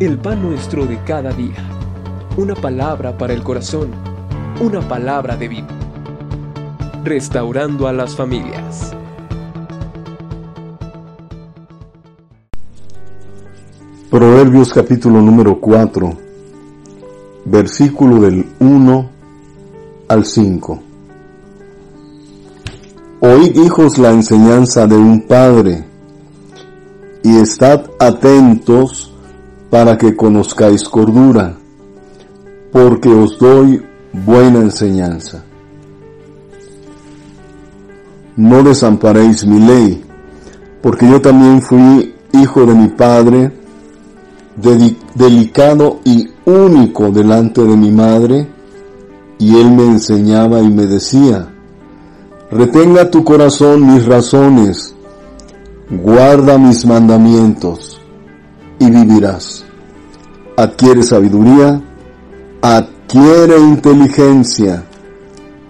El pan nuestro de cada día. Una palabra para el corazón. Una palabra de vida. Restaurando a las familias. Proverbios capítulo número 4, versículo del 1 al 5. Oíd hijos la enseñanza de un padre y estad atentos para que conozcáis cordura, porque os doy buena enseñanza. No desamparéis mi ley, porque yo también fui hijo de mi padre, delicado y único delante de mi madre, y él me enseñaba y me decía, retenga tu corazón mis razones, guarda mis mandamientos, y vivirás. Adquiere sabiduría, adquiere inteligencia,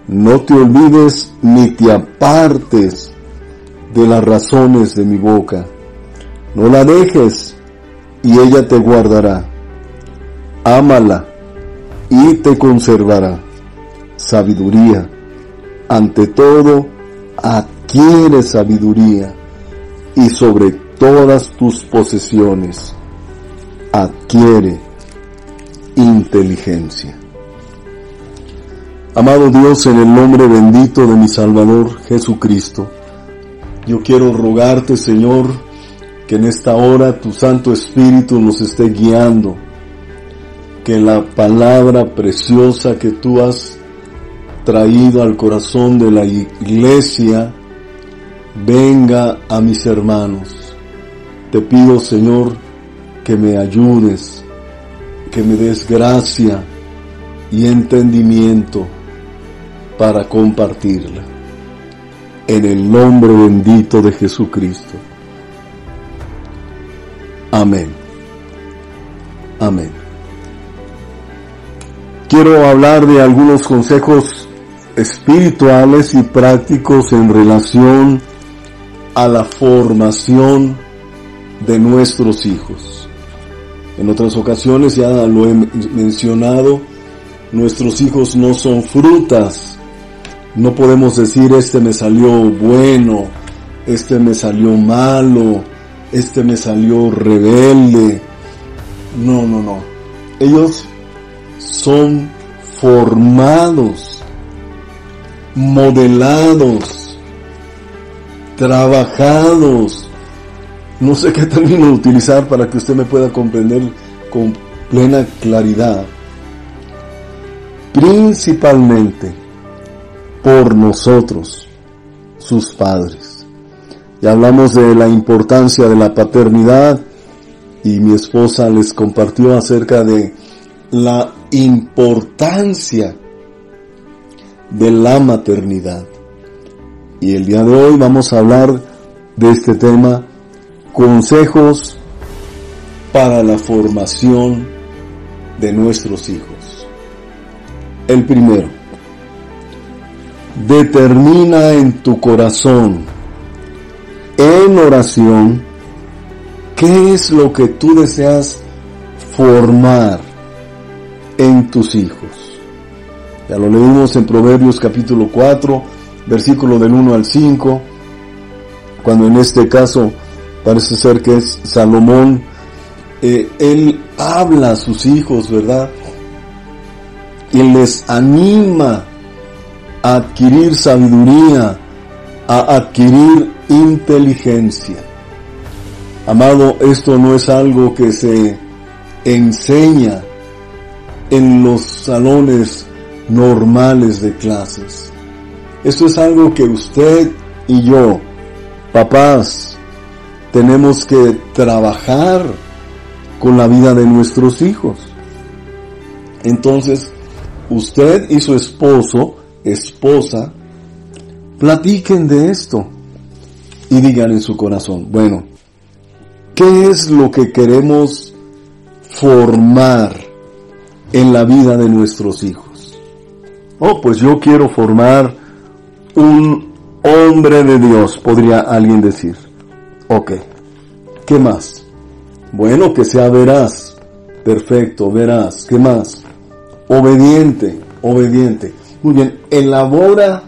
no te olvides ni te apartes de las razones de mi boca. No la dejes y ella te guardará. Ámala y te conservará. Sabiduría. Ante todo, adquiere sabiduría y sobre todas tus posesiones adquiere inteligencia. Amado Dios, en el nombre bendito de mi Salvador Jesucristo, yo quiero rogarte, Señor, que en esta hora tu Santo Espíritu nos esté guiando, que la palabra preciosa que tú has traído al corazón de la iglesia venga a mis hermanos. Te pido, Señor, que me ayudes, que me des gracia y entendimiento para compartirla. En el nombre bendito de Jesucristo. Amén. Amén. Quiero hablar de algunos consejos espirituales y prácticos en relación a la formación de nuestros hijos. En otras ocasiones ya lo he mencionado, nuestros hijos no son frutas. No podemos decir este me salió bueno, este me salió malo, este me salió rebelde. No, no, no. Ellos son formados, modelados, trabajados. No sé qué término utilizar para que usted me pueda comprender con plena claridad. Principalmente por nosotros, sus padres. Ya hablamos de la importancia de la paternidad y mi esposa les compartió acerca de la importancia de la maternidad. Y el día de hoy vamos a hablar de este tema, consejos para la formación de nuestros hijos. El primero, determina en tu corazón en oración qué es lo que tú deseas formar en tus hijos. Ya lo leímos en Proverbios capítulo 4, versículo del 1 al 5, cuando en este caso parece ser que es Salomón, eh, él habla a sus hijos, ¿verdad? Y les anima a adquirir sabiduría, a adquirir inteligencia. Amado, esto no es algo que se enseña en los salones normales de clases. Esto es algo que usted y yo, papás, tenemos que trabajar con la vida de nuestros hijos. Entonces, usted y su esposo, esposa, platiquen de esto y digan en su corazón, bueno, ¿qué es lo que queremos formar en la vida de nuestros hijos? Oh, pues yo quiero formar un hombre de Dios, podría alguien decir. Ok, ¿qué más? Bueno, que sea veraz, Perfecto, verás. ¿Qué más? Obediente, obediente. Muy bien, elabora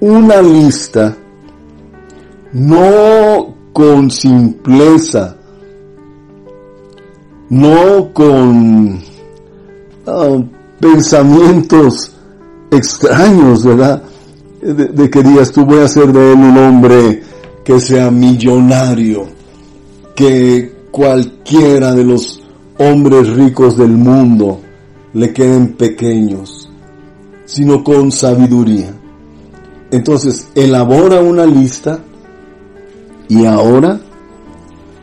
una lista, no con simpleza, no con ah, pensamientos extraños, ¿verdad? De, de, que digas tú voy a hacer de él un hombre que sea millonario, que cualquiera de los hombres ricos del mundo le queden pequeños, sino con sabiduría. Entonces, elabora una lista y ahora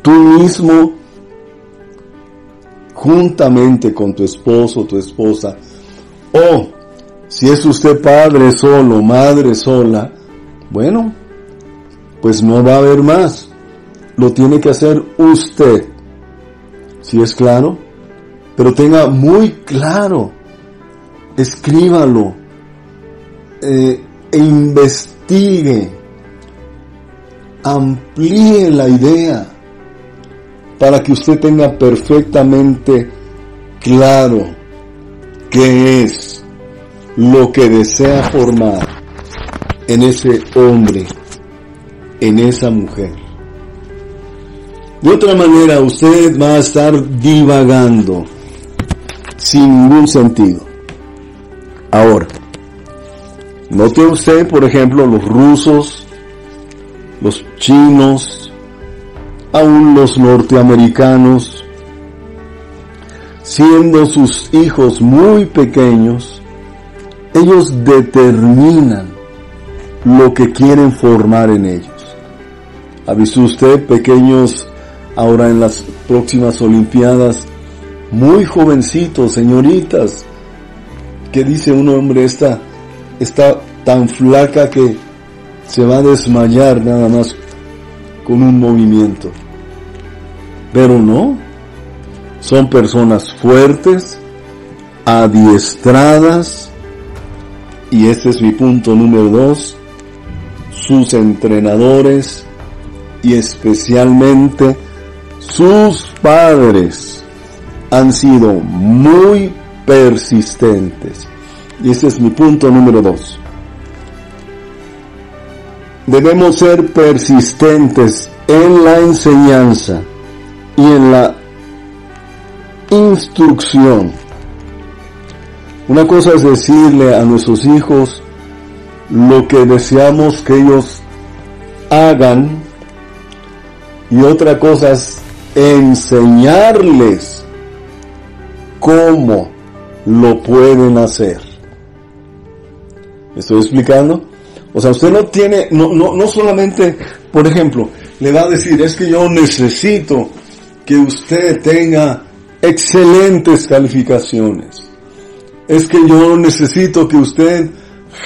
tú mismo, juntamente con tu esposo, tu esposa, o si es usted padre solo, madre sola, bueno, pues no va a haber más. Lo tiene que hacer usted. Si es claro, pero tenga muy claro, escríbalo, eh, e investigue, amplíe la idea. Para que usted tenga perfectamente claro qué es lo que desea formar en ese hombre, en esa mujer. De otra manera, usted va a estar divagando sin ningún sentido. Ahora, note usted, por ejemplo, los rusos, los chinos, aún los norteamericanos, siendo sus hijos muy pequeños, ellos determinan lo que quieren formar en ellos. ¿Ha visto usted pequeños ahora en las próximas Olimpiadas. Muy jovencitos, señoritas, que dice un hombre, esta está tan flaca que se va a desmayar nada más con un movimiento. Pero no, son personas fuertes, adiestradas, y este es mi punto número dos, sus entrenadores y especialmente sus padres han sido muy persistentes. Y ese es mi punto número dos. Debemos ser persistentes en la enseñanza y en la instrucción. Una cosa es decirle a nuestros hijos lo que deseamos que ellos hagan y otra cosa es enseñarles cómo lo pueden hacer. ¿Me estoy explicando? O sea, usted no tiene, no, no, no solamente, por ejemplo, le va a decir, es que yo necesito que usted tenga excelentes calificaciones. Es que yo necesito que usted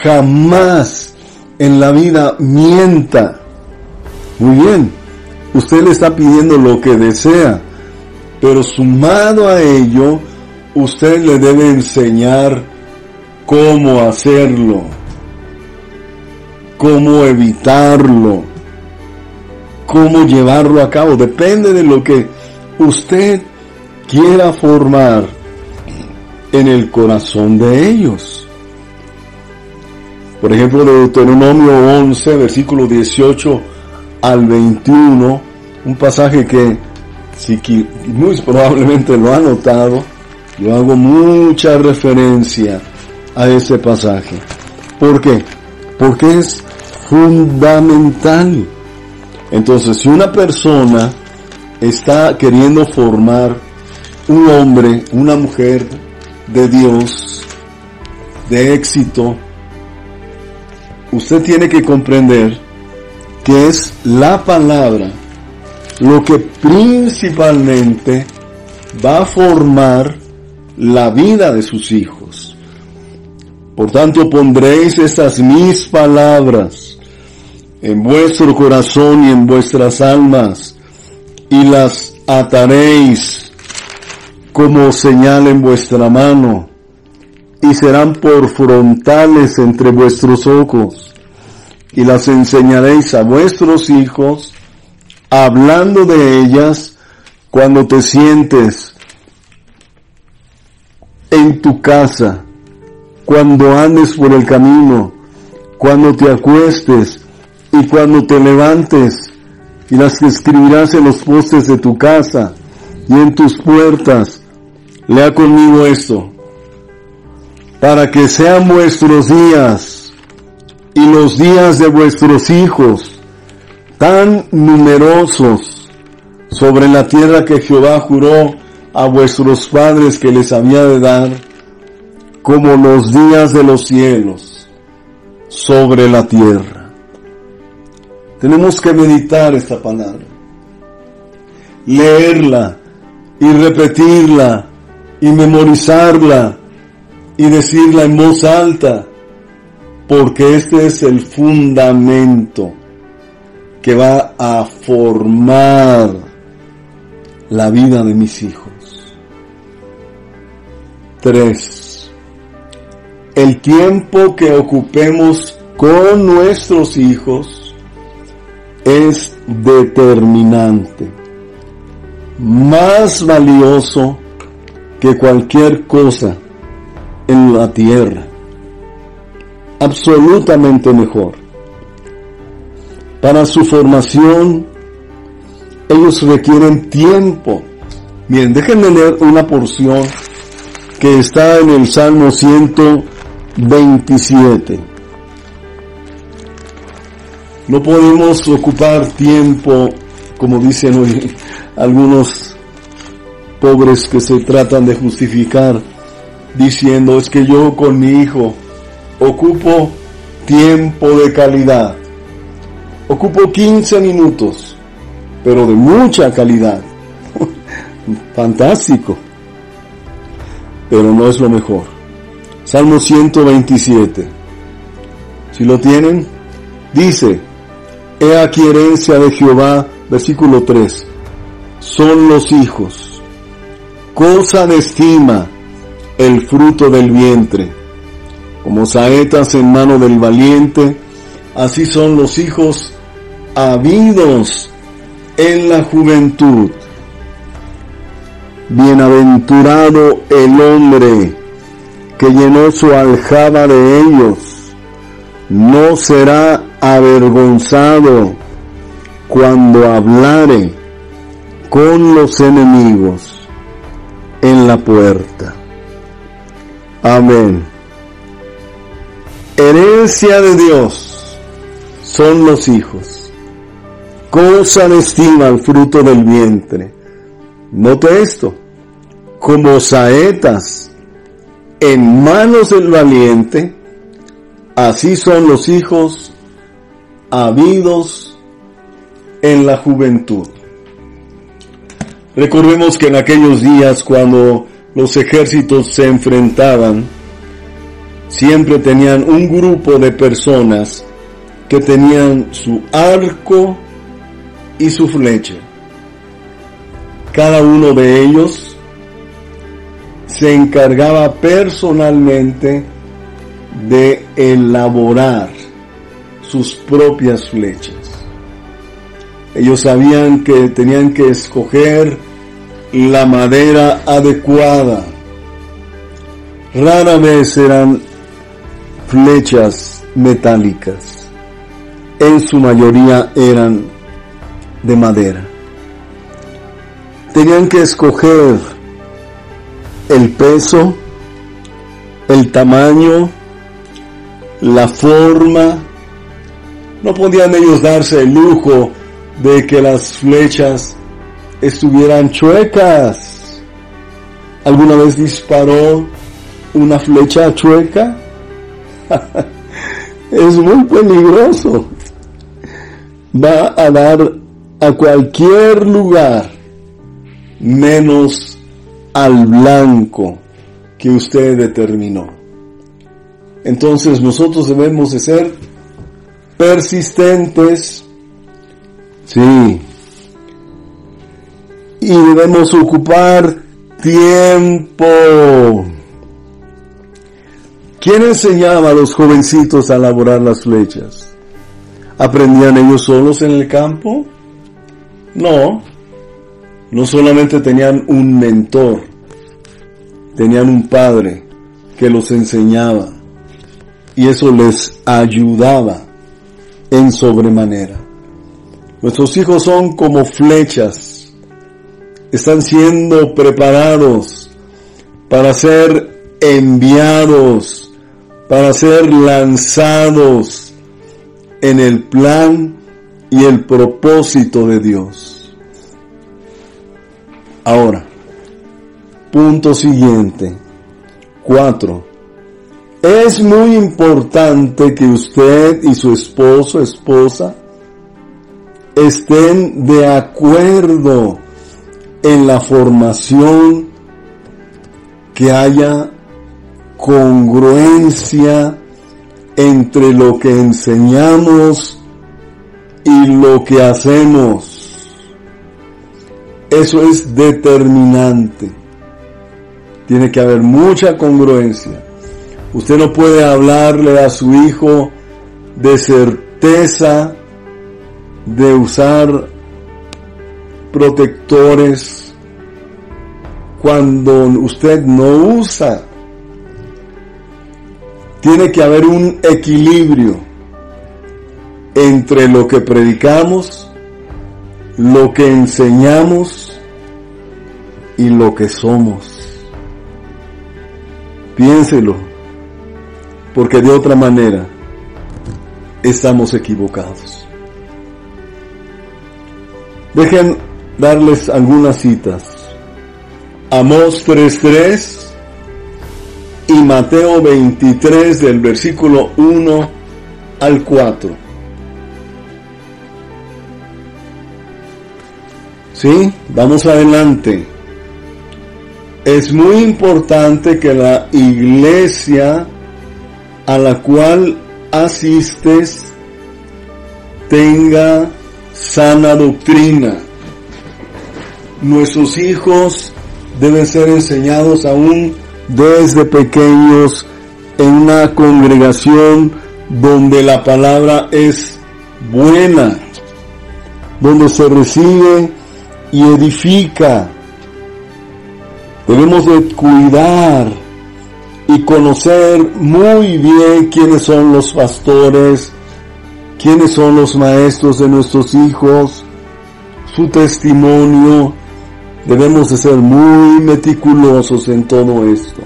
jamás en la vida mienta. Muy bien, usted le está pidiendo lo que desea, pero sumado a ello, usted le debe enseñar cómo hacerlo, cómo evitarlo, cómo llevarlo a cabo. Depende de lo que usted quiera formar en el corazón de ellos. Por ejemplo, de Deuteronomio 11, versículo 18 al 21, un pasaje que si muy probablemente lo ha notado, yo hago mucha referencia a ese pasaje. ¿Por qué? Porque es fundamental. Entonces, si una persona está queriendo formar un hombre, una mujer de Dios, de éxito, usted tiene que comprender que es la palabra lo que principalmente va a formar la vida de sus hijos. Por tanto, pondréis estas mis palabras en vuestro corazón y en vuestras almas, y las ataréis como señal en vuestra mano, y serán por frontales entre vuestros ojos, y las enseñaréis a vuestros hijos, hablando de ellas cuando te sientes en tu casa, cuando andes por el camino, cuando te acuestes y cuando te levantes, y las escribirás en los postes de tu casa y en tus puertas. Lea conmigo esto. Para que sean vuestros días y los días de vuestros hijos tan numerosos sobre la tierra que Jehová juró a vuestros padres que les había de dar, como los días de los cielos sobre la tierra. Tenemos que meditar esta palabra, leerla y repetirla y memorizarla y decirla en voz alta, porque este es el fundamento que va a formar la vida de mis hijos. Tres, el tiempo que ocupemos con nuestros hijos es determinante, más valioso que cualquier cosa en la tierra, absolutamente mejor para su formación, ellos requieren tiempo. Bien, déjenme leer una porción que está en el Salmo 127. No podemos ocupar tiempo, como dicen hoy algunos pobres que se tratan de justificar, diciendo es que yo con mi hijo ocupo tiempo de calidad. Ocupo 15 minutos, pero de mucha calidad. Fantástico. Pero no es lo mejor. Salmo 127. Si lo tienen, dice, He aquí herencia de Jehová, versículo 3, son los hijos, cosa de estima el fruto del vientre, como saetas en mano del valiente, así son los hijos habidos en la juventud. Bienaventurado el hombre que llenó su aljaba de ellos, no será avergonzado cuando hablare con los enemigos en la puerta. Amén. Herencia de Dios son los hijos cosa de estima el fruto del vientre. Note esto, como saetas en manos del valiente, así son los hijos habidos en la juventud. Recordemos que en aquellos días cuando los ejércitos se enfrentaban, siempre tenían un grupo de personas que tenían su arco y su flecha. Cada uno de ellos se encargaba personalmente de elaborar sus propias flechas. Ellos sabían que tenían que escoger la madera adecuada. Rara vez eran flechas metálicas. En su mayoría eran de madera. Tenían que escoger el peso, el tamaño, la forma. No podían ellos darse el lujo de que las flechas estuvieran chuecas. ¿Alguna vez disparó una flecha chueca? es muy peligroso. Va a dar a cualquier lugar menos al blanco que usted determinó. Entonces nosotros debemos de ser persistentes, sí, y debemos ocupar tiempo. ¿Quién enseñaba a los jovencitos a elaborar las flechas? ¿Aprendían ellos solos en el campo? No, no solamente tenían un mentor, tenían un padre que los enseñaba y eso les ayudaba en sobremanera. Nuestros hijos son como flechas, están siendo preparados para ser enviados, para ser lanzados en el plan y el propósito de Dios. Ahora, punto siguiente. Cuatro. Es muy importante que usted y su esposo, esposa, estén de acuerdo en la formación, que haya congruencia entre lo que enseñamos y lo que hacemos. Eso es determinante. Tiene que haber mucha congruencia. Usted no puede hablarle a su hijo de certeza de usar protectores cuando usted no usa. Tiene que haber un equilibrio entre lo que predicamos, lo que enseñamos y lo que somos. Piénselo, porque de otra manera estamos equivocados. Dejen darles algunas citas. Amós 3.3 Mateo 23 del versículo 1 al 4. ¿Sí? Vamos adelante. Es muy importante que la iglesia a la cual asistes tenga sana doctrina. Nuestros hijos deben ser enseñados aún desde pequeños en una congregación donde la palabra es buena, donde se recibe y edifica. Debemos de cuidar y conocer muy bien quiénes son los pastores, quiénes son los maestros de nuestros hijos, su testimonio. Debemos de ser muy meticulosos en todo esto.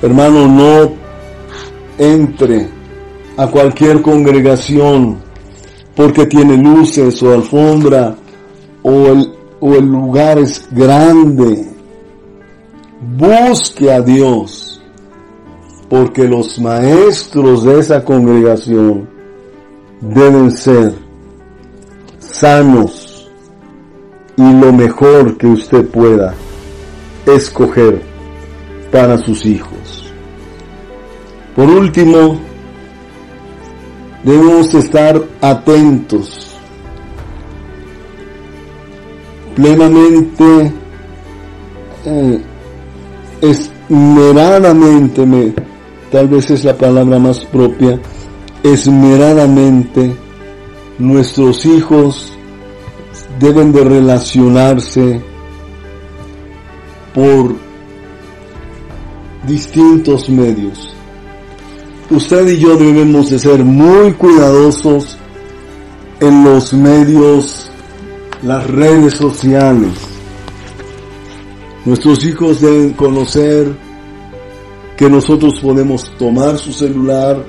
Hermano, no entre a cualquier congregación porque tiene luces o alfombra o el, o el lugar es grande. Busque a Dios porque los maestros de esa congregación deben ser sanos y lo mejor que usted pueda escoger para sus hijos. Por último, debemos estar atentos, plenamente, eh, esmeradamente, me, tal vez es la palabra más propia, esmeradamente nuestros hijos deben de relacionarse por distintos medios. Usted y yo debemos de ser muy cuidadosos en los medios, las redes sociales. Nuestros hijos deben conocer que nosotros podemos tomar su celular,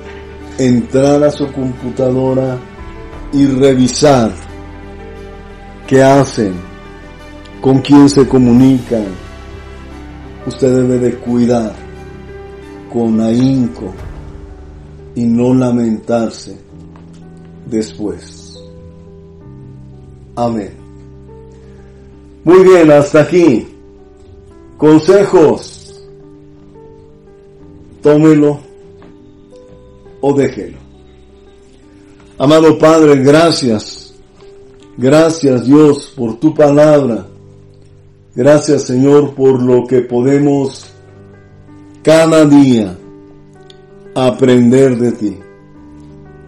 entrar a su computadora y revisar qué hacen, con quién se comunican. Usted debe de cuidar con ahínco y no lamentarse después. Amén. Muy bien, hasta aquí. Consejos. Tómelo o déjelo. Amado Padre, gracias. Gracias Dios por tu palabra. Gracias Señor por lo que podemos cada día aprender de ti.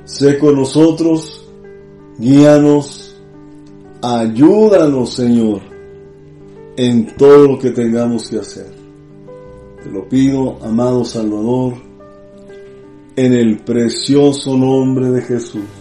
Sé con nosotros, guíanos, ayúdanos Señor en todo lo que tengamos que hacer. Te lo pido, amado Salvador, en el precioso nombre de Jesús.